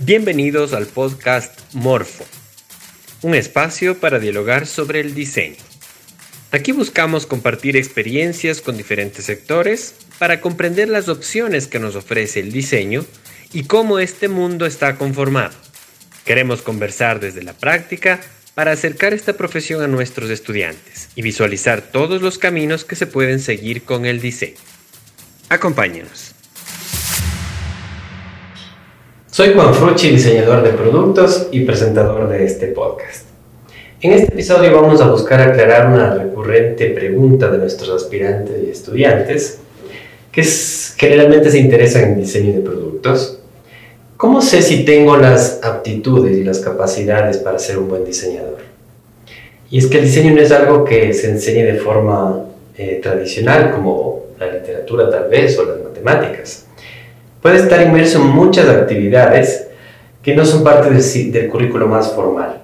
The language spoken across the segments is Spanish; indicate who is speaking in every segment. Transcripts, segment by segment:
Speaker 1: Bienvenidos al podcast Morfo, un espacio para dialogar sobre el diseño. Aquí buscamos compartir experiencias con diferentes sectores para comprender las opciones que nos ofrece el diseño y cómo este mundo está conformado. Queremos conversar desde la práctica para acercar esta profesión a nuestros estudiantes y visualizar todos los caminos que se pueden seguir con el diseño. Acompáñenos. Soy Juan Frucci, diseñador de productos y presentador de este podcast. En este episodio vamos a buscar aclarar una recurrente pregunta de nuestros aspirantes y estudiantes que generalmente se interesan en diseño de productos ¿Cómo sé si tengo las aptitudes y las capacidades para ser un buen diseñador? Y es que el diseño no es algo que se enseñe de forma eh, tradicional, como la literatura tal vez o las matemáticas. Puede estar inmerso en muchas actividades que no son parte del, del currículo más formal.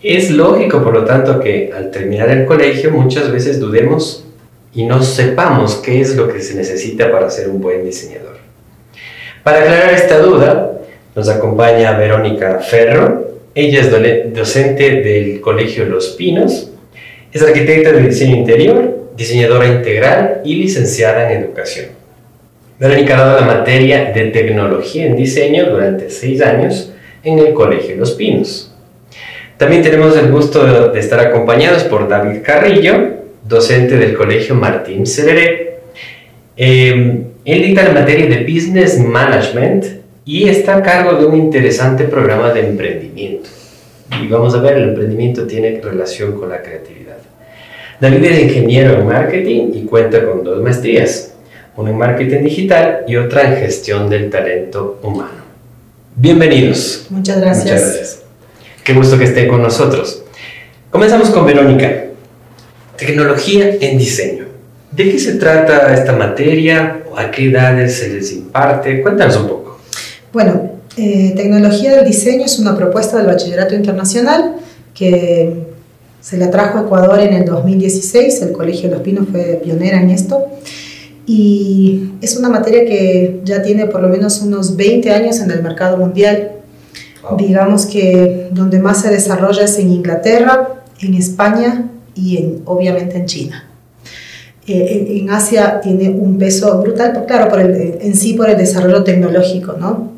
Speaker 1: Es lógico, por lo tanto, que al terminar el colegio muchas veces dudemos y no sepamos qué es lo que se necesita para ser un buen diseñador. Para aclarar esta duda, nos acompaña Verónica Ferro. Ella es docente del Colegio Los Pinos, es arquitecta de diseño interior, diseñadora integral y licenciada en educación. Verónica ha dado la materia de tecnología en diseño durante seis años en el Colegio Los Pinos. También tenemos el gusto de estar acompañados por David Carrillo, docente del Colegio Martín Severé. Eh, él dicta la materia de Business Management y está a cargo de un interesante programa de emprendimiento. Y vamos a ver, el emprendimiento tiene relación con la creatividad. David es ingeniero en marketing y cuenta con dos maestrías, una en marketing digital y otra en gestión del talento humano. Bienvenidos.
Speaker 2: Muchas gracias. Muchas gracias.
Speaker 1: Qué gusto que estén con nosotros. Comenzamos con Verónica. Tecnología en diseño. ¿De qué se trata esta materia? ¿A qué edades se les imparte? Cuéntanos un poco.
Speaker 2: Bueno, eh, Tecnología del Diseño es una propuesta del Bachillerato Internacional que se la trajo a Ecuador en el 2016. El Colegio de Los Pinos fue pionera en esto. Y es una materia que ya tiene por lo menos unos 20 años en el mercado mundial. Digamos que donde más se desarrolla es en Inglaterra, en España y en, obviamente en China. Eh, en Asia tiene un peso brutal, claro, por el, en sí por el desarrollo tecnológico, ¿no?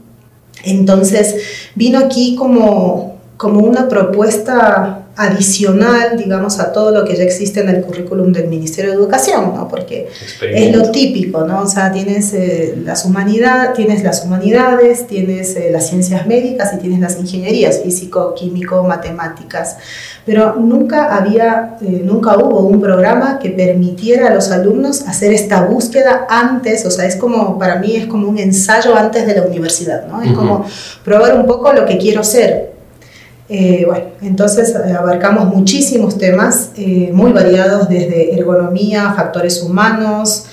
Speaker 2: Entonces, vino aquí como, como una propuesta adicional, digamos, a todo lo que ya existe en el currículum del Ministerio de Educación, ¿no? Porque es lo típico, ¿no? O sea, tienes, eh, las, humanidad, tienes las humanidades, tienes eh, las ciencias médicas y tienes las ingenierías, físico, químico, matemáticas, pero nunca había, eh, nunca hubo un programa que permitiera a los alumnos hacer esta búsqueda antes, o sea, es como, para mí es como un ensayo antes de la universidad, ¿no? Es como probar un poco lo que quiero ser, eh, bueno, entonces eh, abarcamos muchísimos temas eh, muy variados desde ergonomía, factores humanos,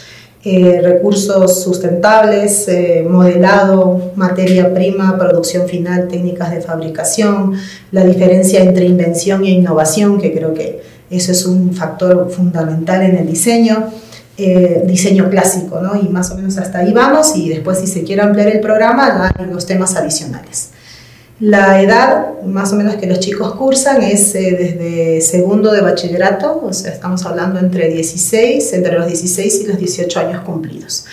Speaker 2: recursos sustentables, modelado, materia prima, producción final, técnicas de fabricación, la diferencia entre invención e innovación, que creo que eso es un factor fundamental en el diseño. diseño clásico, ¿no? Y más o menos hasta ahí vamos y después si se quiere ampliar el programa, hay los temas adicionales. La edad más o menos que los chicos cursan es eh, desde segundo de bachillerato, o sea, estamos hablando entre 16, entre los 16 y los 18 años cumplidos,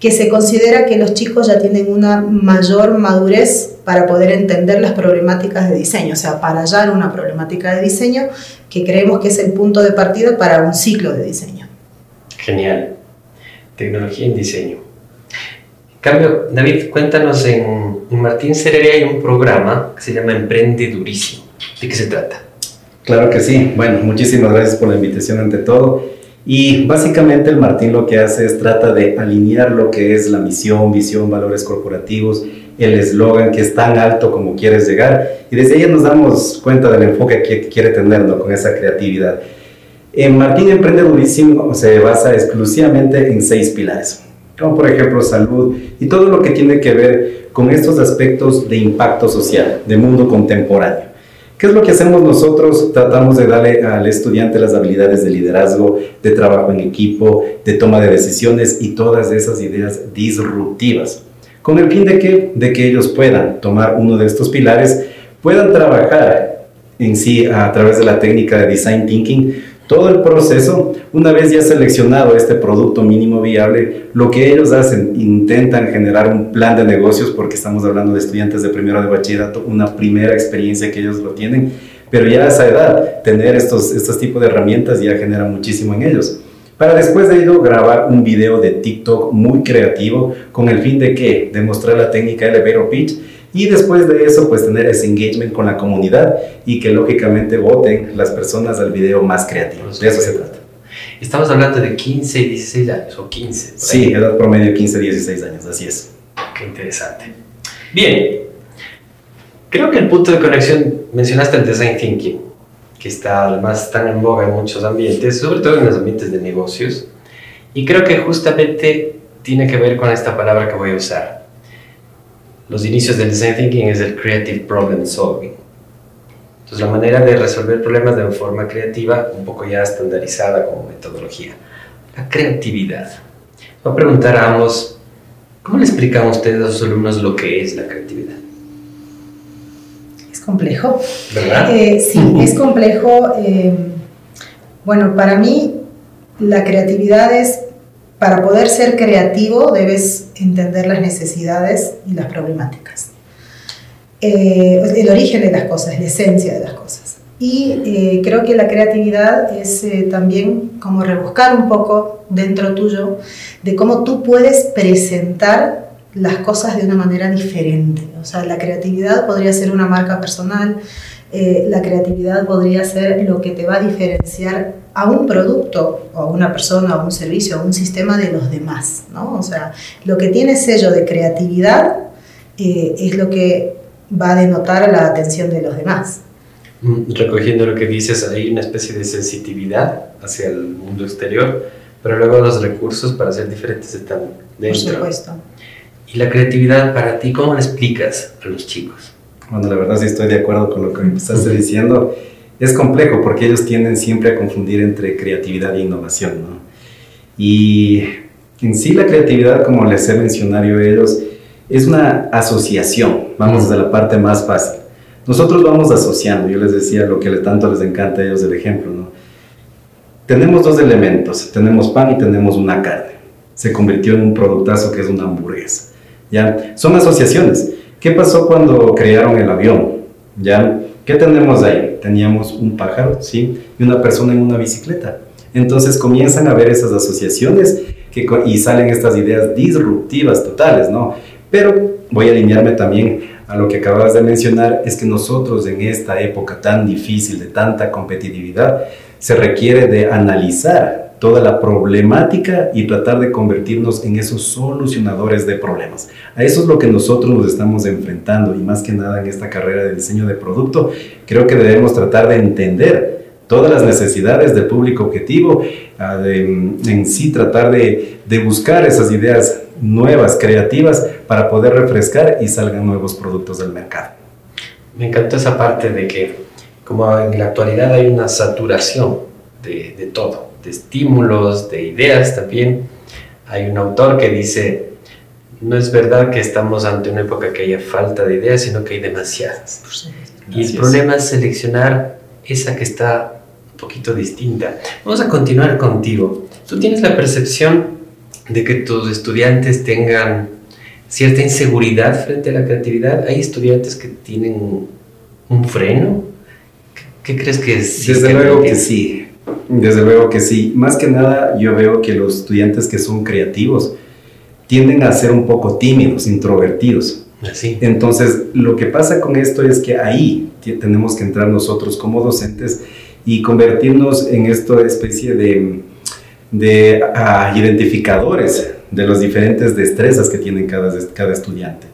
Speaker 2: que se considera que los chicos ya tienen una mayor madurez para poder entender las problemáticas de diseño, o sea, para hallar una problemática de diseño que creemos que es el punto de partida para un ciclo de diseño.
Speaker 1: Genial. Tecnología en diseño. Cambio, David, cuéntanos en Martín Cerere hay un programa que se llama Emprende Durísimo. ¿De qué se trata?
Speaker 3: Claro que sí. Bueno, muchísimas gracias por la invitación ante todo. Y básicamente el Martín lo que hace es trata de alinear lo que es la misión, visión, valores corporativos, el eslogan que es tan alto como quieres llegar. Y desde ahí nos damos cuenta del enfoque que quiere tener con esa creatividad. En Martín Emprende Durísimo se basa exclusivamente en seis pilares, como por ejemplo salud y todo lo que tiene que ver con estos aspectos de impacto social, de mundo contemporáneo. ¿Qué es lo que hacemos nosotros? Tratamos de darle al estudiante las habilidades de liderazgo, de trabajo en equipo, de toma de decisiones y todas esas ideas disruptivas. con el fin de que, de que ellos puedan tomar uno de estos pilares, puedan trabajar en sí a través de la técnica de design thinking todo el proceso, una vez ya seleccionado este producto mínimo viable, lo que ellos hacen, intentan generar un plan de negocios, porque estamos hablando de estudiantes de primero de bachillerato, una primera experiencia que ellos lo tienen, pero ya a esa edad, tener estos, estos tipos de herramientas ya genera muchísimo en ellos. Para después de ello grabar un video de TikTok muy creativo con el fin de que demostrar la técnica elevator pitch y después de eso, pues tener ese engagement con la comunidad y que lógicamente voten las personas al video más creativo. De eso se trata.
Speaker 1: Estamos hablando de 15 y 16 años, o 15.
Speaker 3: Sí, edad promedio 15, 16 años, así es.
Speaker 1: Qué interesante. Bien, creo que el punto de conexión, mencionaste el design thinking, que está además tan en boga en muchos ambientes, sobre todo en los ambientes de negocios, y creo que justamente tiene que ver con esta palabra que voy a usar, los inicios del design thinking es el creative problem solving. Entonces la manera de resolver problemas de forma creativa, un poco ya estandarizada como metodología. La creatividad. Voy a preguntar a ambos, ¿cómo le explican ustedes a sus alumnos lo que es la creatividad?
Speaker 2: Es complejo.
Speaker 1: ¿Verdad?
Speaker 2: Eh, sí, es complejo. Eh, bueno, para mí la creatividad es para poder ser creativo debes entender las necesidades y las problemáticas. Eh, el origen de las cosas, la esencia de las cosas. Y eh, creo que la creatividad es eh, también como rebuscar un poco dentro tuyo de cómo tú puedes presentar las cosas de una manera diferente. O sea, la creatividad podría ser una marca personal, la creatividad podría ser lo que te va a diferenciar a un producto o a una persona o un servicio o un sistema de los demás, ¿no? O sea, lo que tiene sello de creatividad eh, es lo que va a denotar la atención de los demás.
Speaker 1: Mm, recogiendo lo que dices, hay una especie de sensitividad hacia el mundo exterior, pero luego los recursos para ser diferentes están dentro.
Speaker 2: Por supuesto.
Speaker 1: ¿Y la creatividad para ti, cómo la explicas a los chicos?
Speaker 3: Bueno, la verdad sí estoy de acuerdo con lo que me estás diciendo es complejo porque ellos tienden siempre a confundir entre creatividad e innovación, ¿no? Y en sí la creatividad, como les he mencionado a ellos, es una asociación, vamos desde la parte más fácil. Nosotros vamos asociando, yo les decía lo que tanto les encanta a ellos el ejemplo, ¿no? Tenemos dos elementos, tenemos pan y tenemos una carne. Se convirtió en un productazo que es una hamburguesa. ¿Ya? Son asociaciones. ¿Qué pasó cuando crearon el avión? ¿Ya? ¿Qué tenemos ahí? Teníamos un pájaro, ¿sí? Y una persona en una bicicleta. Entonces comienzan a ver esas asociaciones que, y salen estas ideas disruptivas totales, ¿no? Pero voy a alinearme también a lo que acabas de mencionar, es que nosotros en esta época tan difícil, de tanta competitividad, se requiere de analizar toda la problemática y tratar de convertirnos en esos solucionadores de problemas. A eso es lo que nosotros nos estamos enfrentando y más que nada en esta carrera de diseño de producto, creo que debemos tratar de entender todas las necesidades del público objetivo, en sí tratar de, de buscar esas ideas nuevas, creativas, para poder refrescar y salgan nuevos productos del mercado.
Speaker 1: Me encantó esa parte de que como en la actualidad hay una saturación de, de todo, de estímulos, de ideas también. Hay un autor que dice, no es verdad que estamos ante una época que haya falta de ideas, sino que hay demasiadas. Y el problema es seleccionar esa que está un poquito distinta. Vamos a continuar contigo. ¿Tú tienes la percepción de que tus estudiantes tengan cierta inseguridad frente a la creatividad? ¿Hay estudiantes que tienen un freno? ¿Qué, crees que es?
Speaker 3: Desde luego que sí. Desde luego que sí. Más que nada, yo veo que los estudiantes que son creativos tienden a ser un poco tímidos, introvertidos.
Speaker 1: Así.
Speaker 3: Entonces, lo que pasa con esto es que ahí tenemos que entrar nosotros como docentes y convertirnos en esta especie de, de ah, identificadores de las diferentes destrezas que tienen cada, cada estudiante.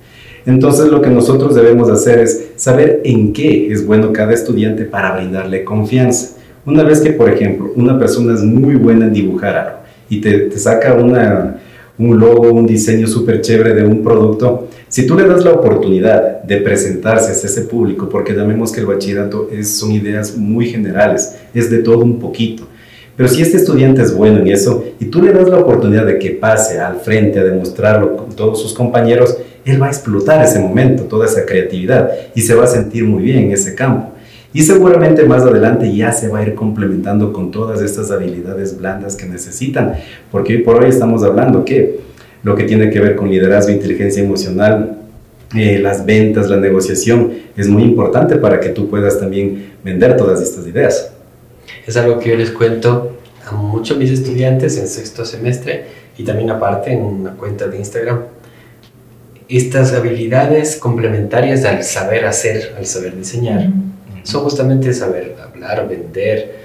Speaker 3: Entonces lo que nosotros debemos hacer es saber en qué es bueno cada estudiante para brindarle confianza. Una vez que, por ejemplo, una persona es muy buena en dibujar algo y te, saca una, un logo, un diseño súper chévere de un producto, si tú le das la oportunidad de presentarse a ese público, porque llamemos que el bachillerato es, son ideas muy generales, es de todo un poquito, Pero si este estudiante es bueno en eso y tú le das la oportunidad de que pase al frente a demostrarlo con todos sus compañeros, él va a explotar ese momento, toda esa creatividad y se va a sentir muy bien en ese campo. Y seguramente más adelante ya se va a ir complementando con todas estas habilidades blandas que necesitan, porque hoy por hoy estamos hablando que lo que tiene que ver con liderazgo, inteligencia emocional, eh, las ventas, la negociación, es muy importante para que tú puedas también vender todas estas ideas.
Speaker 1: Es algo que yo les cuento a muchos mis estudiantes en sexto semestre y también aparte en una cuenta de Instagram. Estas habilidades complementarias al saber hacer, al saber diseñar, son justamente saber hablar, vender,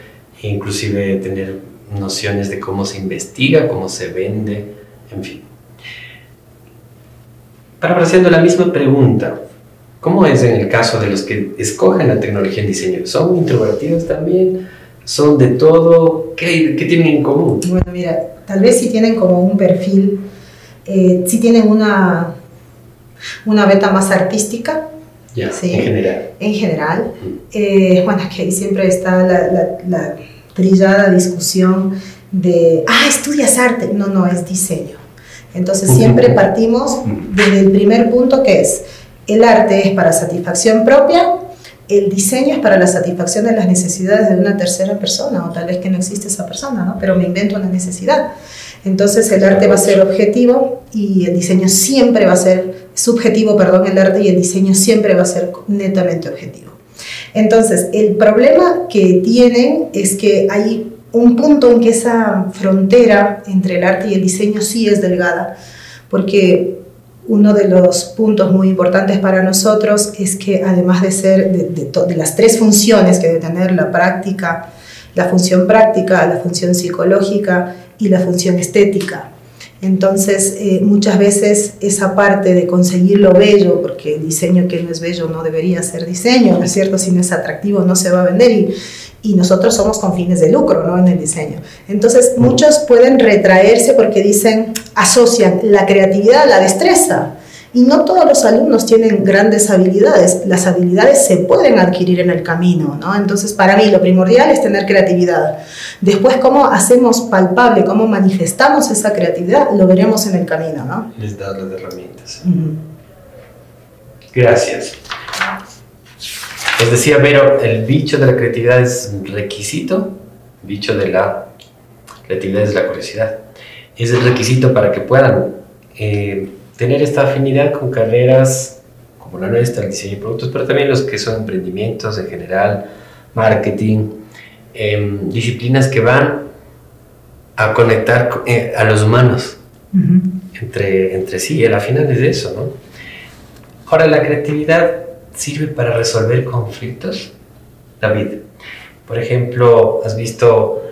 Speaker 1: e inclusive tener nociones de cómo se investiga, cómo se vende, en fin. Para haciendo la misma pregunta, ¿cómo es en el caso de los que escogen la tecnología en diseño? ¿Son introvertidos también? ¿Son de todo? ¿Qué, qué tienen en común?
Speaker 2: Bueno, mira, tal vez si tienen como un perfil, eh, si tienen una, una beta más artística,
Speaker 1: ya, en general.
Speaker 2: En general. Eh, bueno, que ahí siempre está la, la, la, trillada discusión de, ah, estudias arte. No, no, es diseño. Entonces siempre partimos desde el primer punto que es, el arte es para satisfacción propia, el diseño es para la satisfacción de las necesidades de una tercera persona, o tal vez que no existe esa persona, ¿no? pero me invento una necesidad. Entonces el arte va a ser objetivo y el diseño siempre va a ser subjetivo, perdón, el arte y el diseño siempre va a ser netamente objetivo. Entonces el problema que tienen es que hay un punto en que esa frontera entre el arte y el diseño sí es delgada, porque uno de los puntos muy importantes para nosotros es que además de ser de, de, las tres funciones que debe tener la práctica, la función práctica, la función psicológica y la función estética. Entonces, eh, muchas veces esa parte de conseguir lo bello, porque el diseño que no es bello no debería ser diseño, ¿no es cierto? Si no es atractivo no se va a vender y, y nosotros somos con fines de lucro, ¿no? En el diseño. Entonces, muchos pueden retraerse porque dicen, asocian la creatividad a la destreza. Y no todos los alumnos tienen grandes habilidades. Las habilidades se pueden adquirir en el camino, ¿no? Entonces, para mí lo primordial es tener creatividad. Después, cómo hacemos palpable, cómo manifestamos esa creatividad, lo veremos en el camino, ¿no?
Speaker 1: Les das las herramientas. Gracias. Les decía Vero, el bicho de la creatividad es un requisito, bicho de la creatividad es la curiosidad. Es el requisito para que puedan eh, tener esta afinidad con carreras como la nuestra, el diseño de productos, pero también los que son emprendimientos en general, marketing, em, disciplinas que van a conectar eh, a los humanos entre, entre sí, y al final es eso, ¿no? Ahora, la creatividad sirve para resolver conflictos? David, por ejemplo, has visto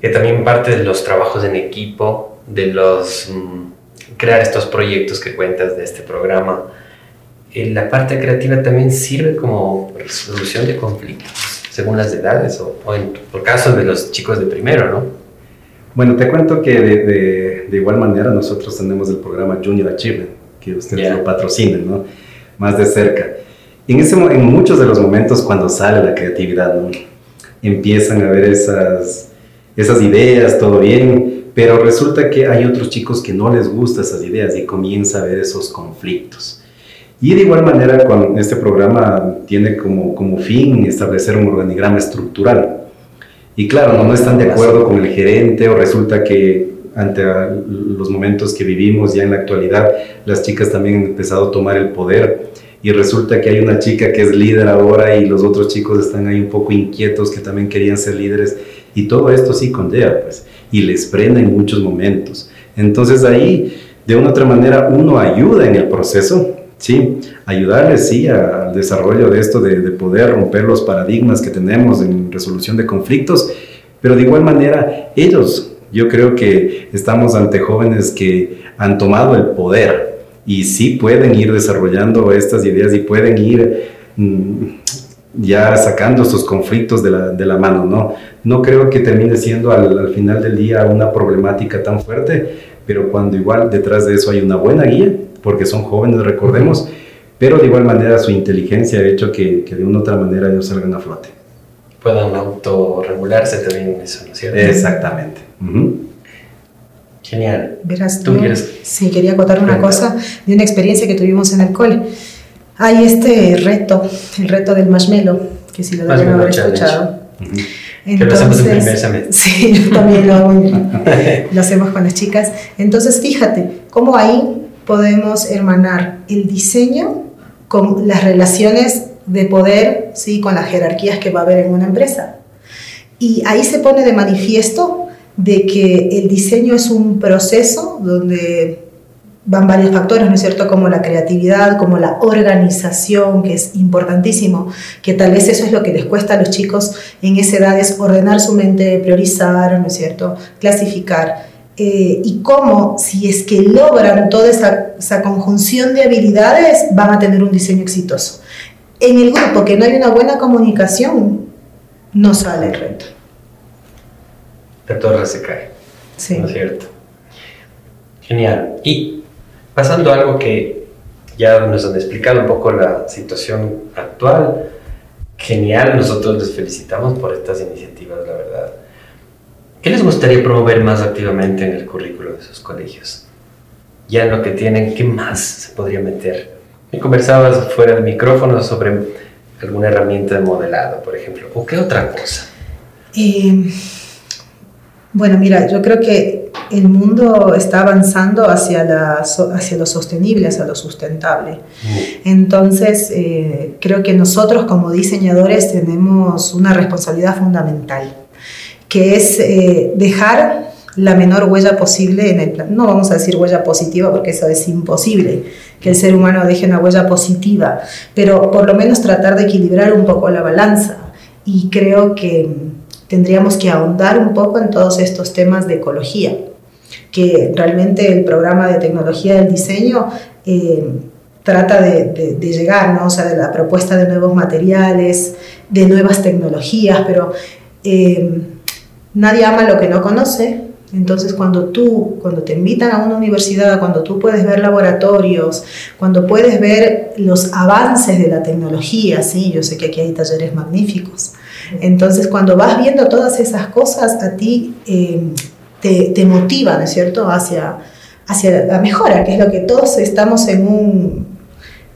Speaker 1: que también parte de los trabajos en equipo, de los mm, crear estos proyectos que cuentas de este programa, eh, la parte creativa también sirve como resolución de conflictos, según las edades, o, en el caso de los chicos de primero, ¿no?
Speaker 3: Bueno, te cuento que de, de, igual manera nosotros tenemos el programa Junior Achievement, que ustedes lo patrocinan, ¿no? Más de cerca. En, ese, en muchos de los momentos cuando sale la creatividad, empiezan a ver esas, esas ideas, todo bien, pero resulta que hay otros chicos que no les gustan esas ideas y comienza a ver esos conflictos. Y de igual manera con este programa tiene como, como fin establecer un organigrama estructural. Y claro, no, no están de acuerdo con el gerente o resulta que ante los momentos que vivimos ya en la actualidad, las chicas también han empezado a tomar el poder y resulta que hay una chica que es líder ahora y los otros chicos están ahí un poco inquietos que también querían ser líderes y todo esto sí condea pues y les prende en muchos momentos. Entonces ahí de una u otra manera uno ayuda en el proceso, ¿sí? Ayudarles, sí, al desarrollo de esto, de, de poder romper los paradigmas que tenemos en resolución de conflictos, pero de igual manera ellos, yo creo que estamos ante jóvenes que han tomado el poder, y sí pueden ir desarrollando estas ideas y pueden ir mm, ya sacando estos conflictos de la, de la, mano, ¿no? No creo que termine siendo al, al, final del día una problemática tan fuerte, pero cuando igual detrás de eso hay una buena guía, porque son jóvenes, recordemos, pero de igual manera su inteligencia ha hecho que, que de una u otra manera ellos salgan a flote.
Speaker 1: puedan autorregularse también en eso, ¿no es cierto?
Speaker 3: Exactamente.
Speaker 1: Genial.
Speaker 2: Verás, ¿Tú quieres? Sí, quería contar una cosa de una experiencia que tuvimos en el cole. Hay este reto, el reto del marshmallow, que si lo deben haber escuchado.
Speaker 1: que lo hacemos en.
Speaker 2: Sí, yo también lo hago. lo hacemos con las chicas. Entonces, fíjate cómo ahí podemos hermanar el diseño con las relaciones de poder, ¿sí? con las jerarquías que va a haber en una empresa. Y ahí se pone de manifiesto de que el diseño es un proceso donde van varios factores, ¿no es cierto? Como la creatividad, como la organización, que es importantísimo, que tal vez eso es lo que les cuesta a los chicos en esa edad, es ordenar su mente, priorizar, ¿no es cierto? Clasificar. Eh, y cómo, si es que logran toda esa, esa conjunción de habilidades, van a tener un diseño exitoso. En el grupo que no hay una buena comunicación, no sale el reto
Speaker 1: la torre se cae. Sí. ¿No es cierto? Genial. Y pasando algo que ya nos han explicado un poco la situación actual, genial, nosotros les felicitamos por estas iniciativas, la verdad. ¿Qué les gustaría promover más activamente en el currículo de esos colegios? Ya en lo que tienen, ¿qué más se podría meter? Me conversabas fuera del micrófono sobre alguna herramienta de modelado, por ejemplo, o qué otra cosa.
Speaker 2: Eh, bueno, mira, yo creo que el mundo está avanzando hacia, la, hacia lo sostenible, hacia lo sustentable. Mm. Entonces, eh, creo que nosotros como diseñadores tenemos una responsabilidad fundamental, que es eh, dejar la menor huella posible en el plan. No vamos a decir huella positiva porque eso es imposible, que el ser humano deje una huella positiva, pero por lo menos tratar de equilibrar un poco la balanza. Y creo que tendríamos que ahondar un poco en todos estos temas de ecología, que realmente el programa de tecnología del diseño eh, trata de, llegar, ¿no? o sea, de la propuesta de nuevos materiales, de nuevas tecnologías, pero eh, nadie ama lo que no conoce. Entonces, cuando tú, cuando te invitan a una universidad, cuando tú puedes ver laboratorios, cuando puedes ver los avances de la tecnología, sí, yo sé que aquí hay talleres magníficos, entonces, cuando vas viendo todas esas cosas, a ti eh, te, te, motiva, ¿no es cierto?, hacia, hacia la mejora, que es lo que todos estamos en un,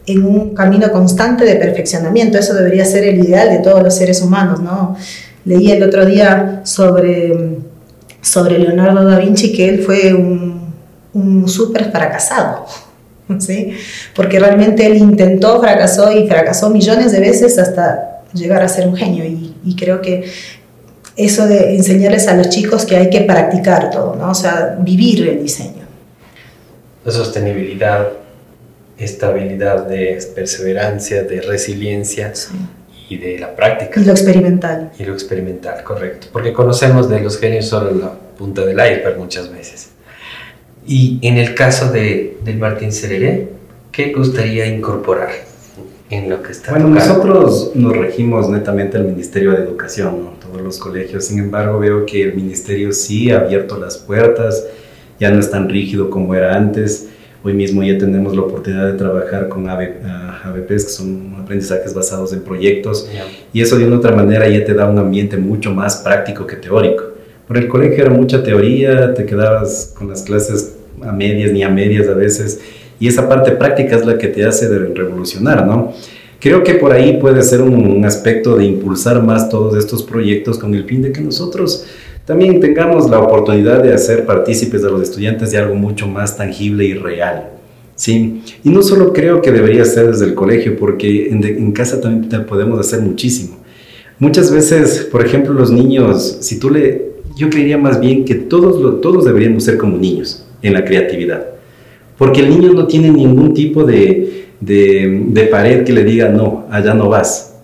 Speaker 2: en un camino constante de perfeccionamiento. Eso debería ser el ideal de todos los seres humanos, ¿no? Leí el otro día sobre, sobre Leonardo da Vinci que él fue un, un súper fracasado. ¿Sí? Porque realmente él intentó, fracasó y fracasó millones de veces hasta llegar a ser un genio. Y, y creo que eso de enseñarles a los chicos que hay que practicar todo, ¿no? O sea, vivir el diseño.
Speaker 1: La sostenibilidad, estabilidad de perseverancia, de resiliencia y de la práctica.
Speaker 2: Y lo experimental.
Speaker 1: Y lo experimental, correcto. Porque conocemos de los genios solo la punta del iceberg muchas veces. Y en el caso de, del Martín Sereré, ¿qué gustaría incorporar? En lo que está
Speaker 3: Bueno, nosotros nos regimos netamente al Ministerio de Educación, ¿no? todos los colegios. Sin embargo, veo que el Ministerio sí ha abierto las puertas, ya no es tan rígido como era antes. Hoy mismo ya tenemos la oportunidad de trabajar con ABPs, que son aprendizajes basados en proyectos, y eso de una otra manera ya te da un ambiente mucho más práctico que teórico. Por el colegio era mucha teoría, te quedabas con las clases a medias ni a medias a veces, y esa parte práctica es la que te hace revolucionar, ¿no? Creo que por ahí puede ser un, aspecto de impulsar más todos estos proyectos con el fin de que nosotros también tengamos la oportunidad de hacer partícipes de los estudiantes de algo mucho más tangible y real. Sí, y no solo creo que debería ser desde el colegio, porque en, en casa también podemos hacer muchísimo. Muchas veces, por ejemplo, los niños, si tú le, yo creería más bien que todos, todos deberíamos ser como niños en la creatividad. Porque el niño no tiene ningún tipo de, de, pared que le diga, no, allá no vas.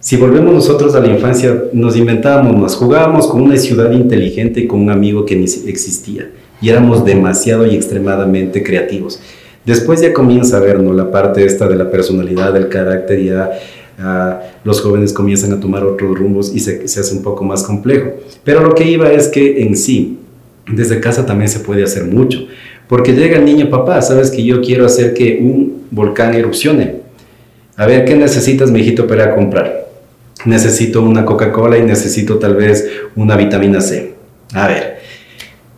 Speaker 3: Si volvemos nosotros a la infancia, nos inventábamos, nos jugábamos con una ciudad inteligente con un amigo que ni existía. Y éramos demasiado y extremadamente creativos. Después ya comienza a vernos la parte esta de la personalidad, del carácter, ya ah, los jóvenes comienzan a tomar otros rumbos y se, se hace un poco más complejo. Pero lo que iba es que en sí, desde casa también se puede hacer mucho. Porque llega el niño, papá, sabes que yo quiero hacer que un volcán erupcione. A ver, ¿qué necesitas, mijito, para comprar? necesito una Coca-Cola y necesito tal vez una vitamina C. A ver,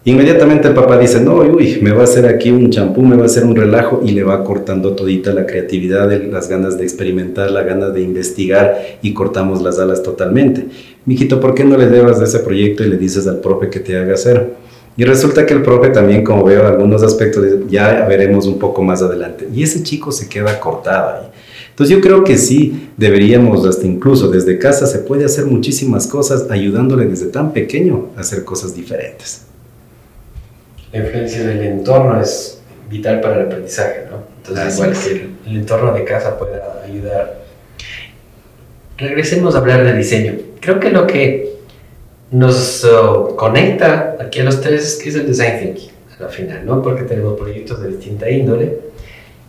Speaker 3: Inmediatamente el papá dice, no, uy, me va a hacer aquí un champú, me va a hacer un relajo y le va cortando todita la creatividad, las ganas de experimentar, las ganas de investigar y cortamos las alas totalmente. Mijito, ¿por qué no le debas de ese proyecto y le dices al profe que te haga hacer? Y resulta que el profe también, como veo algunos aspectos, ya veremos un poco más adelante. Y ese chico se queda cortado ahí. Entonces yo creo que sí deberíamos, hasta incluso desde casa, se puede hacer muchísimas cosas ayudándole desde tan pequeño a hacer cosas diferentes
Speaker 1: la influencia del entorno es vital para el aprendizaje, ¿no? Entonces, igual que el, entorno de casa pueda ayudar. Regresemos a hablar de diseño. Creo que lo que nos uh, conecta aquí a los tres es el design thinking, al final, ¿no? Porque tenemos proyectos de distinta índole.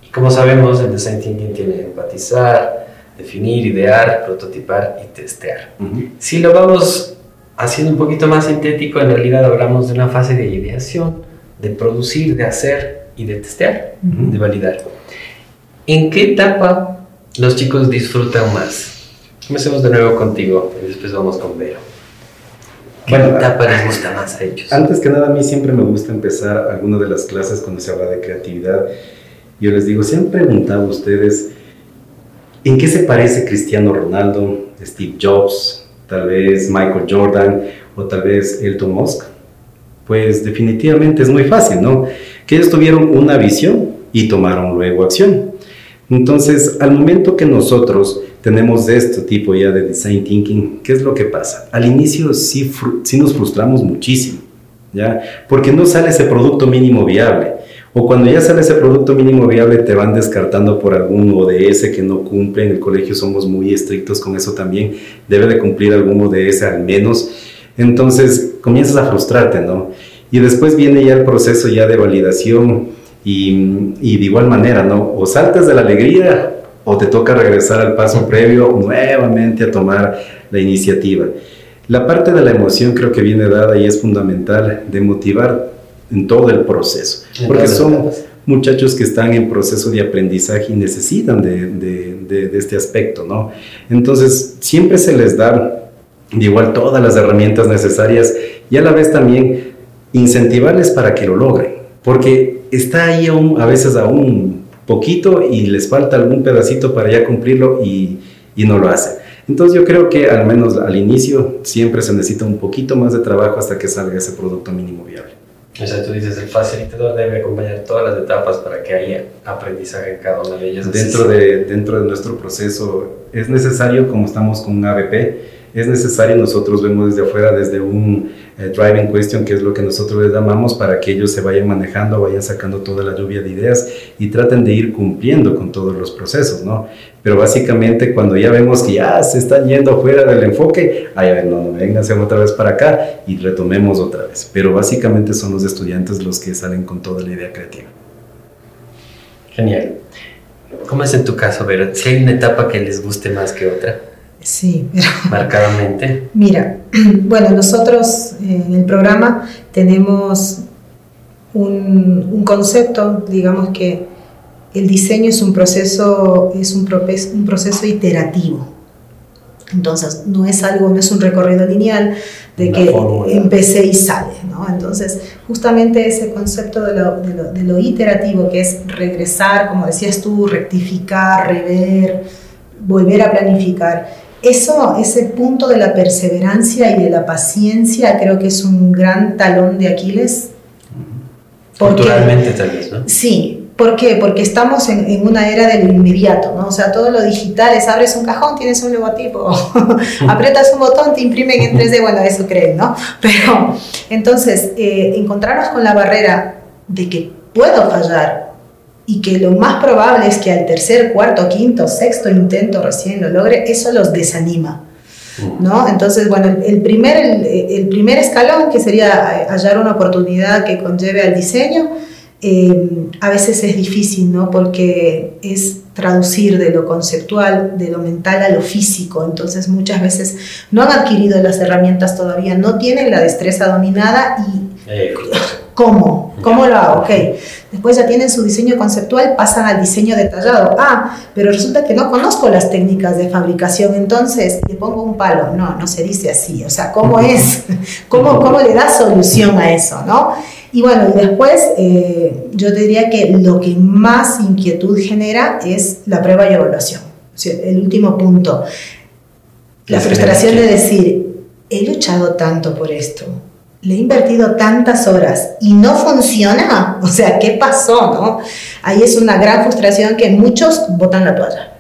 Speaker 1: Y como sabemos, el design thinking tiene empatizar, definir, idear, prototipar y testear. Si lo vamos haciendo un poquito más sintético, en realidad hablamos de una fase de ideación, de producir, de hacer y de testear, de validar. ¿En qué etapa los chicos disfrutan más? Comencemos de nuevo contigo y después vamos con Vero. ¿Qué etapa les gusta más a ellos?
Speaker 3: Antes que nada, a mí siempre me gusta empezar alguna de las clases cuando se habla de creatividad. Yo les digo, ¿se han preguntado ustedes en qué se parece Cristiano Ronaldo, Steve Jobs, tal vez Michael Jordan o tal vez Elton Musk? Pues definitivamente es muy fácil, ¿no? Que ellos tuvieron una visión y tomaron luego acción. Entonces, al momento que nosotros tenemos este tipo ya de design thinking, ¿qué es lo que pasa? Al inicio sí, sí nos frustramos muchísimo, ¿ya? Porque no sale ese producto mínimo viable. O cuando ya sale ese producto mínimo viable te van descartando por algún ODS que no cumple. En el colegio somos muy estrictos con eso también. Debe de cumplir algún ODS al menos. Entonces comienzas a frustrarte, ¿no? Y después viene ya el proceso ya de validación y, y de igual manera, ¿no? O saltas de la alegría o te toca regresar al paso previo nuevamente a tomar la iniciativa. La parte de la emoción creo que viene dada y es fundamental de motivar en todo el proceso, porque son muchachos que están en proceso de aprendizaje y necesitan de, de, de, este aspecto, ¿no? Entonces, siempre se les da de igual todas las herramientas necesarias y a la vez también incentivarles para que lo logren, porque está ahí aún, a veces aún poquito y les falta algún pedacito para ya cumplirlo y, y no lo hacen. Entonces yo creo que al menos al inicio siempre se necesita un poquito más de trabajo hasta que salga ese producto mínimo viable.
Speaker 1: O sea, tú dices, el facilitador debe acompañar todas las etapas para que haya aprendizaje en cada una de ellas.
Speaker 3: Dentro de, dentro de nuestro proceso es necesario, como estamos con un ABP, es necesario, nosotros vemos desde afuera, desde un eh, driving question, que es lo que nosotros les llamamos, para que ellos se vayan manejando, vayan sacando toda la lluvia de ideas y traten de ir cumpliendo con todos los procesos, ¿no? Pero básicamente cuando ya vemos que ya se están yendo fuera del enfoque, ay, ver, no, no, vénganse otra vez para acá y retomemos otra vez. Pero básicamente son los estudiantes los que salen con toda la idea creativa.
Speaker 1: Genial. ¿Cómo es en tu caso, Vero? Si hay una etapa que les guste más que otra.
Speaker 2: Sí,
Speaker 1: pero... Marcadamente.
Speaker 2: Mira, bueno, nosotros eh, en el programa tenemos un, un, concepto, digamos que el diseño es un proceso, es un, un proceso iterativo. Entonces, no es algo, no es un recorrido lineal de que empecé y sale, ¿no? Entonces, justamente ese concepto de lo, de, lo, de lo, iterativo, que es regresar, como decías tú, rectificar, rever, volver a planificar, eso, ese punto de la perseverancia y de la paciencia creo que es un gran talón de Aquiles.
Speaker 1: Culturalmente tal vez, ¿no?
Speaker 2: Sí, ¿por qué? Porque estamos en, en, una era del inmediato, ¿no? O sea, todo lo digital es, abres un cajón, tienes un logotipo, apretas un botón, te imprimen en 3D, bueno, eso creen, ¿no? Pero entonces, eh, encontrarnos con la barrera de que puedo fallar, y que lo más probable es que al tercer, cuarto, quinto, sexto intento recién lo logre, eso los desanima. ¿no? Entonces, bueno, el primer, el, primer escalón, que sería hallar una oportunidad que conlleve al diseño, eh, a veces es difícil, ¿no? Porque es traducir de lo conceptual, de lo mental a lo físico. Entonces, muchas veces no han adquirido las herramientas todavía, no tienen la destreza dominada y... Eh, ¿Cómo? ¿Cómo lo hago? Ok. Después ya tienen su diseño conceptual, pasan al diseño detallado. Ah, pero resulta que no conozco las técnicas de fabricación, entonces le pongo un palo. No, no se dice así. O sea, ¿cómo es? ¿Cómo, cómo le da solución a eso? ¿no? Y bueno, y después eh, yo diría que lo que más inquietud genera es la prueba y evaluación. el último punto. La frustración de decir, he luchado tanto por esto, le he invertido tantas horas y no funciona. O sea, ¿qué pasó? No? Ahí es una gran frustración que muchos botan la toalla.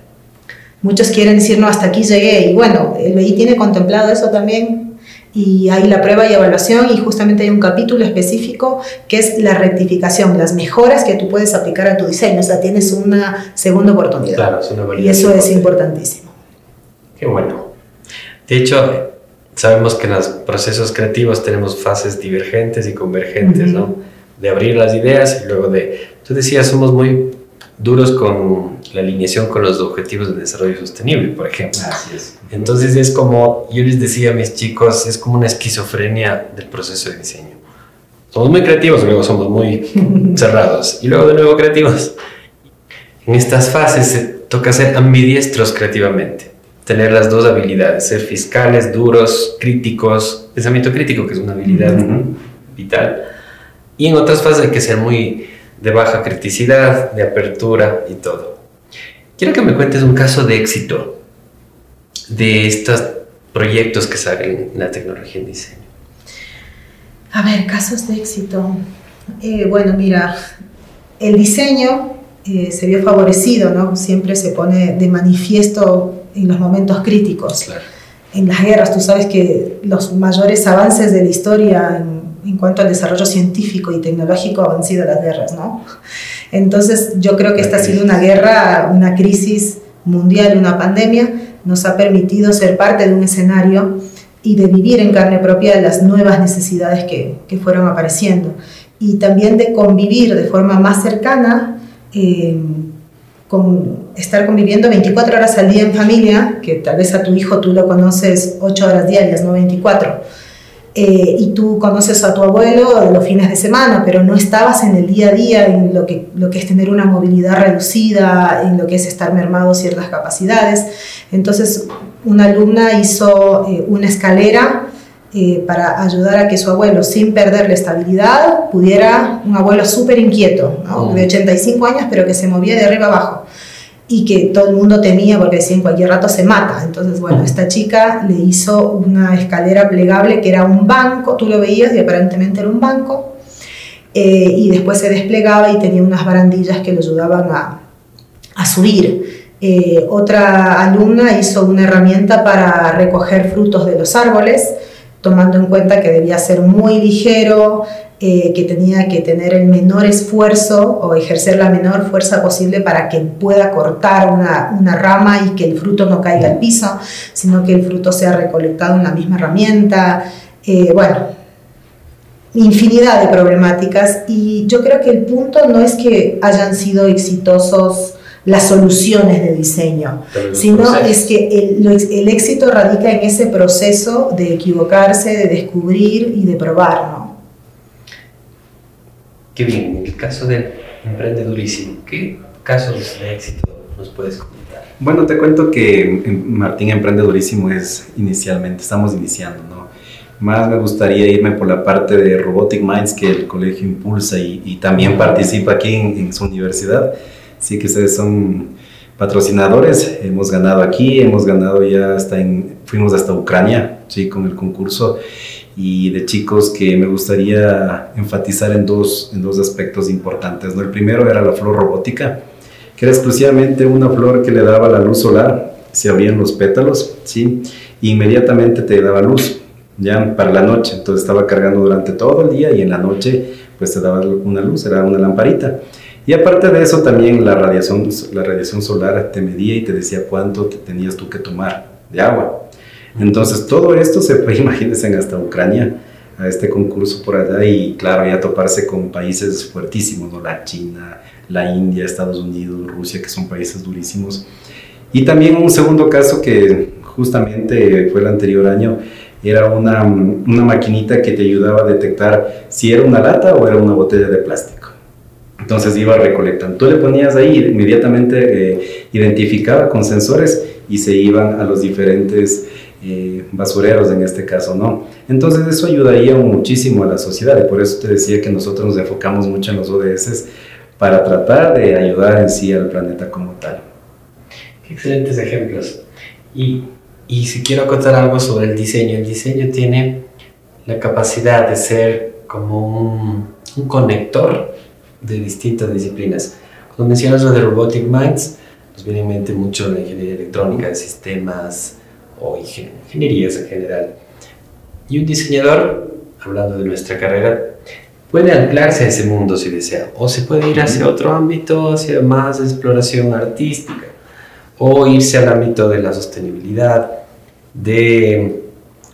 Speaker 2: Muchos quieren decir, no, hasta aquí llegué. Y bueno, el BI tiene contemplado eso también. Y hay la prueba y evaluación y justamente hay un capítulo específico que es la rectificación, las mejoras que tú puedes aplicar a tu diseño. O sea, tienes una segunda oportunidad. Claro, es una Y eso es importantísimo.
Speaker 1: Qué bueno. De hecho, sabemos que en los procesos creativos tenemos fases divergentes y convergentes, ¿no? De abrir las ideas y luego de... Tú decías, somos muy duros con la alineación con los objetivos de desarrollo sostenible, por ejemplo. Así es. Entonces es como, yo les decía a mis chicos, es como una esquizofrenia del proceso de diseño. Somos muy creativos, luego somos muy cerrados y luego de nuevo creativos. En estas fases toca ser ambidiestros creativamente tener las dos habilidades, ser fiscales, duros, críticos, pensamiento crítico, que es una habilidad vital. Y en otras fases hay que ser muy de baja criticidad, de apertura y todo. Quiero que me cuentes un caso de éxito de estos proyectos que salen en la tecnología en diseño.
Speaker 2: A ver, casos de éxito. Eh, bueno, mira, el diseño eh, se vio favorecido, ¿no? Siempre se pone de manifiesto en los momentos críticos. En las guerras, tú sabes que los mayores avances de la historia en, cuanto al desarrollo científico y tecnológico han sido las guerras, ¿no? Entonces, yo creo que esta ha sido una guerra, una crisis mundial, una pandemia, nos ha permitido ser parte de un escenario y de vivir en carne propia las nuevas necesidades que, que fueron apareciendo y también de convivir de forma más cercana eh, estar conviviendo 24 horas al día en familia, que tal vez a tu hijo tú lo conoces 8 horas diarias, no 24, eh, y tú conoces a tu abuelo los fines de semana, pero no estabas en el día a día en lo que, lo que es tener una movilidad reducida, en lo que es estar mermado ciertas capacidades. Entonces, una alumna hizo eh, una escalera eh, para ayudar a que su abuelo, sin perder la estabilidad, pudiera, un abuelo súper inquieto, ¿no? de 85 años, pero que se movía de arriba abajo y que todo el mundo temía porque decía en cualquier rato se mata. Entonces, bueno, esta chica le hizo una escalera plegable que era un banco, tú lo veías y aparentemente era un banco, eh, y después se desplegaba y tenía unas barandillas que le ayudaban a, a subir. Eh, otra alumna hizo una herramienta para recoger frutos de los árboles tomando en cuenta que debía ser muy ligero, eh, que tenía que tener el menor esfuerzo o ejercer la menor fuerza posible para que pueda cortar una, una, rama y que el fruto no caiga al piso, sino que el fruto sea recolectado en la misma herramienta. Eh, bueno, infinidad de problemáticas y yo creo que el punto no es que hayan sido exitosos las soluciones de diseño, sino es que el, el, éxito radica en ese proceso de equivocarse, de descubrir y de probar, ¿no?
Speaker 1: Qué bien, en el caso del emprendedurísimo, ¿qué casos de éxito nos puedes comentar?
Speaker 3: Bueno, te cuento que Martín Emprendedurísimo es inicialmente, estamos iniciando, ¿no? Más me gustaría irme por la parte de Robotic Minds que el colegio impulsa y, también participa aquí en, en su universidad sí que ustedes son patrocinadores, hemos ganado aquí, hemos ganado ya hasta en, fuimos hasta Ucrania, sí, con el concurso y de chicos que me gustaría enfatizar en dos, en dos aspectos importantes. ¿no? El primero era la flor robótica, que era exclusivamente una flor que le daba la luz solar, se abrían los pétalos, ¿sí? E inmediatamente te daba luz, ya para la noche, entonces estaba cargando durante todo el día y en la noche pues te daba una luz, era una lamparita. Y aparte de eso también la radiación, la radiación solar te medía y te decía cuánto te tenías tú que tomar de agua. Entonces todo esto se fue, imagínense, hasta Ucrania, a este concurso por allá y claro, ya toparse con países fuertísimos, ¿no? la China, la India, Estados Unidos, Rusia, que son países durísimos. Y también un segundo caso que justamente fue el anterior año, era una, una maquinita que te ayudaba a detectar si era una lata o era una botella de plástico. Entonces iba recolectando. Tú le ponías ahí, inmediatamente eh, identificaba con sensores y se iban a los diferentes eh, basureros en este caso, ¿no? Entonces eso ayudaría muchísimo a la sociedad y por eso te decía que nosotros nos enfocamos mucho en los ODS para tratar de ayudar en sí al planeta como tal.
Speaker 1: Excelentes ejemplos. Y, y si quiero contar algo sobre el diseño, el diseño tiene la capacidad de ser como un, un conector de distintas disciplinas. Cuando mencionas lo de Robotic Minds, nos viene en mente mucho la ingeniería electrónica de sistemas o ingenierías en general. Y un diseñador, hablando de nuestra carrera, puede anclarse a ese mundo si desea, o se puede ir hacia otro ámbito, hacia más exploración artística, o irse al ámbito de la sostenibilidad, de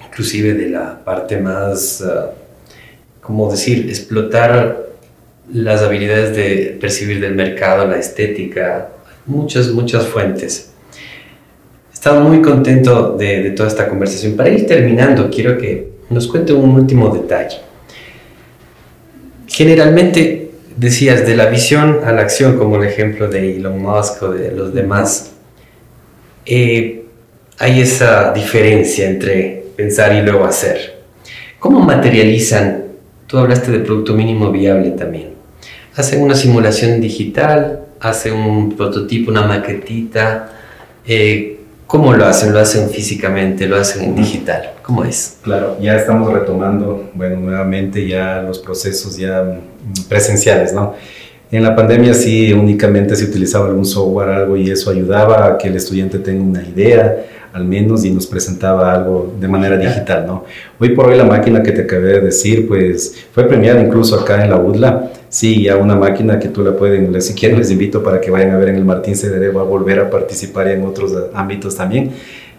Speaker 1: inclusive de la parte más, uh, como decir, explotar las habilidades de percibir del mercado, la estética, muchas, muchas fuentes. He estado muy contento de, de toda esta conversación. Para ir terminando, quiero que nos cuente un último detalle. Generalmente decías de la visión a la acción, como el ejemplo de Elon Musk o de los demás, eh, hay esa diferencia entre pensar y luego hacer. ¿Cómo materializan? Tú hablaste de producto mínimo viable también. ¿Hacen una simulación digital? ¿Hacen un prototipo, una maquetita? Eh, ¿Cómo lo hacen? ¿Lo hacen físicamente? ¿Lo hacen en digital? ¿Cómo es?
Speaker 3: Claro, ya estamos retomando, bueno, nuevamente ya los procesos ya presenciales, ¿no? En la pandemia sí únicamente se utilizaba algún software, algo, y eso ayudaba a que el estudiante tenga una idea, al menos, y nos presentaba algo de manera digital, ¿no? Hoy por hoy la máquina que te acabé de decir, pues fue premiada incluso acá en la UDLA, sí, ya una máquina que tú la pueden, si quieren les invito para que vayan a ver en el Martín Cedere, va a volver a participar en otros ámbitos también.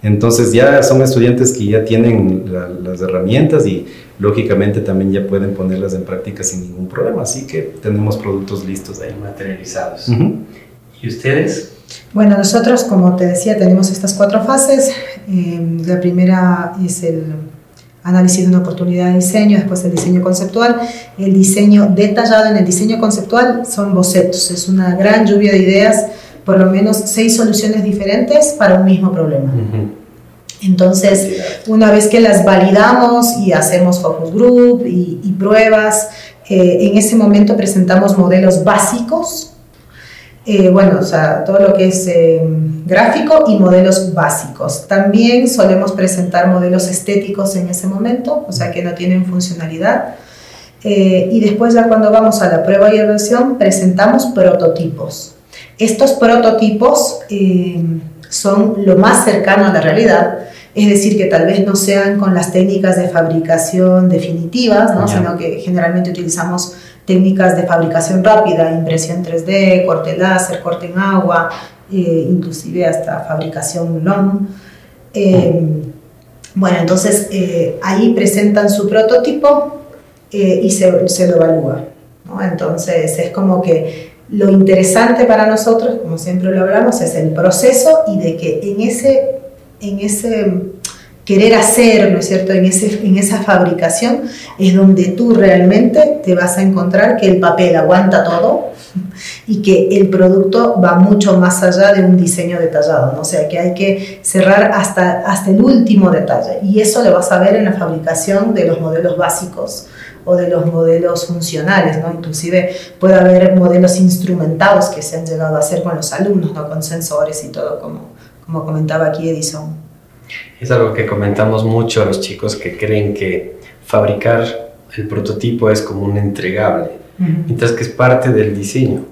Speaker 3: Entonces ya son estudiantes que ya tienen las herramientas y lógicamente también ya pueden ponerlas en práctica sin ningún problema. Así que tenemos productos listos ahí.
Speaker 1: Materializados. ¿Y ustedes?
Speaker 2: Bueno, nosotros, como te decía, tenemos estas cuatro fases. Eh, la primera es el análisis de una oportunidad de diseño, después el diseño conceptual. El diseño detallado en el diseño conceptual son bocetos, es una gran lluvia de ideas, por lo menos seis soluciones diferentes para un mismo problema. Entonces, una vez que las validamos y hacemos focus group y, pruebas, eh, en ese momento presentamos modelos básicos eh, bueno, o sea, todo lo que es eh, gráfico y modelos básicos. También solemos presentar modelos estéticos en ese momento, o sea, que no tienen funcionalidad. Eh, y después ya cuando vamos a la prueba y evaluación presentamos prototipos. Estos prototipos son lo más cercano a la realidad, es decir, que tal vez no sean con las técnicas de fabricación definitivas, ¿no? sino que generalmente utilizamos técnicas de fabricación rápida, impresión 3D, corte láser, corte en agua, eh, inclusive hasta fabricación LOM. Eh, bueno, entonces eh, ahí presentan su prototipo y se, se, lo evalúa. ¿no? Entonces es como que lo interesante para nosotros, como siempre lo hablamos, es el proceso y de que en ese, en ese querer hacer, ¿no es cierto?, en, ese, en esa fabricación es donde tú realmente te vas a encontrar que el papel aguanta todo y que el producto va mucho más allá de un diseño detallado, ¿no? o sea que hay que cerrar hasta, hasta el último detalle y eso lo vas a ver en la fabricación de los modelos básicos o de los modelos funcionales, ¿no? Inclusive puede haber modelos instrumentados que se han llegado a hacer con los alumnos, ¿no? Con sensores y todo, como, como comentaba aquí Edison.
Speaker 1: Es algo que comentamos mucho a los chicos que creen que fabricar el prototipo es como un entregable, mientras que es parte del diseño.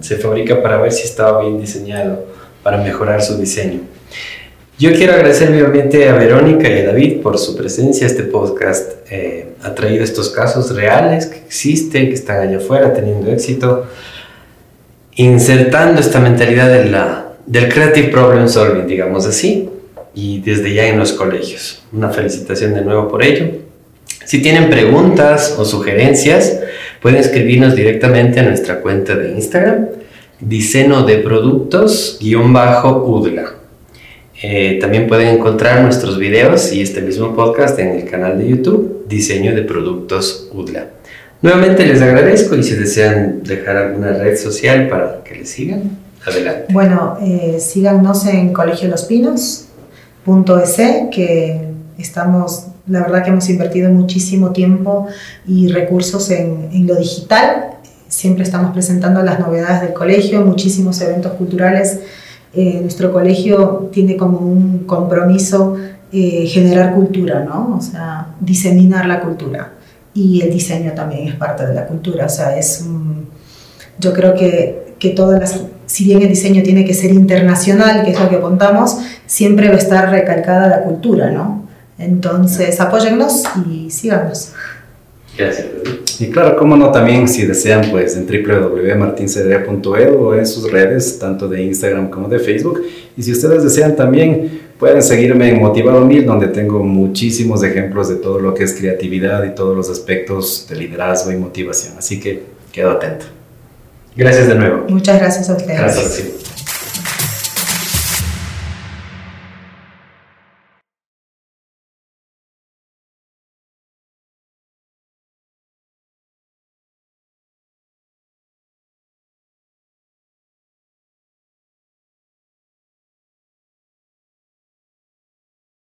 Speaker 1: Se fabrica para ver si estaba bien diseñado, para mejorar su diseño. Yo quiero agradecer vivamente a Verónica y a David por su presencia. Este podcast eh, ha traído estos casos reales que existen, que están allá afuera teniendo éxito, insertando esta mentalidad de la, del creative problem solving, digamos así, y desde ya en los colegios. Una felicitación de nuevo por ello. Si tienen preguntas o sugerencias, pueden escribirnos directamente a nuestra cuenta de Instagram, diseño de productos-udla. Eh, también pueden encontrar nuestros videos y este mismo podcast en el canal de YouTube, Diseño de Productos UDLA. Nuevamente les agradezco y si desean dejar alguna red social para que les sigan, adelante.
Speaker 2: Bueno, eh, síganos en Colegio Los Pinos, que estamos, la verdad que hemos invertido muchísimo tiempo y recursos en, en, lo digital. Siempre estamos presentando las novedades del colegio, muchísimos eventos culturales. Eh, nuestro colegio tiene como un compromiso eh, generar cultura, ¿no? O sea, diseminar la cultura. Y el diseño también es parte de la cultura. O sea, es un, yo creo que, que todas las, si bien el diseño tiene que ser internacional, que es lo que contamos, siempre va a estar recalcada la cultura, ¿no? Entonces, apóyennos y síganos.
Speaker 1: Gracias.
Speaker 3: Y claro, cómo no, también si desean, pues en www.martincedrea.edu o en sus redes, tanto de Instagram como de Facebook. Y si ustedes desean también, pueden seguirme en Motivado Mil, donde tengo muchísimos ejemplos de todo lo que es creatividad y todos los aspectos de liderazgo y motivación. Así que quedo atento.
Speaker 1: Gracias de nuevo.
Speaker 2: Muchas gracias a ustedes.
Speaker 1: Gracias.